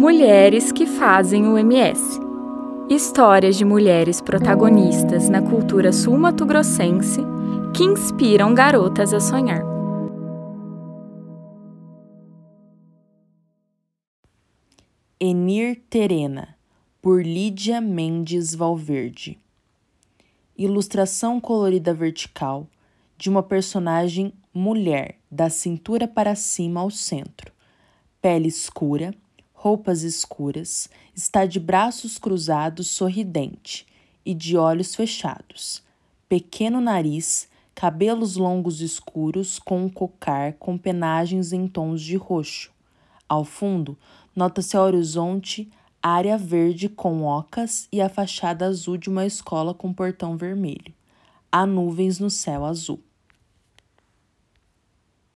Mulheres que fazem o MS. Histórias de mulheres protagonistas na cultura sul-mato-grossense que inspiram garotas a sonhar. Enir Terena, por Lídia Mendes Valverde. Ilustração colorida vertical de uma personagem mulher, da cintura para cima ao centro. Pele escura, roupas escuras, está de braços cruzados, sorridente e de olhos fechados. Pequeno nariz, cabelos longos escuros com um cocar com penagens em tons de roxo. Ao fundo, nota-se ao horizonte área verde com ocas e a fachada azul de uma escola com portão vermelho. Há nuvens no céu azul.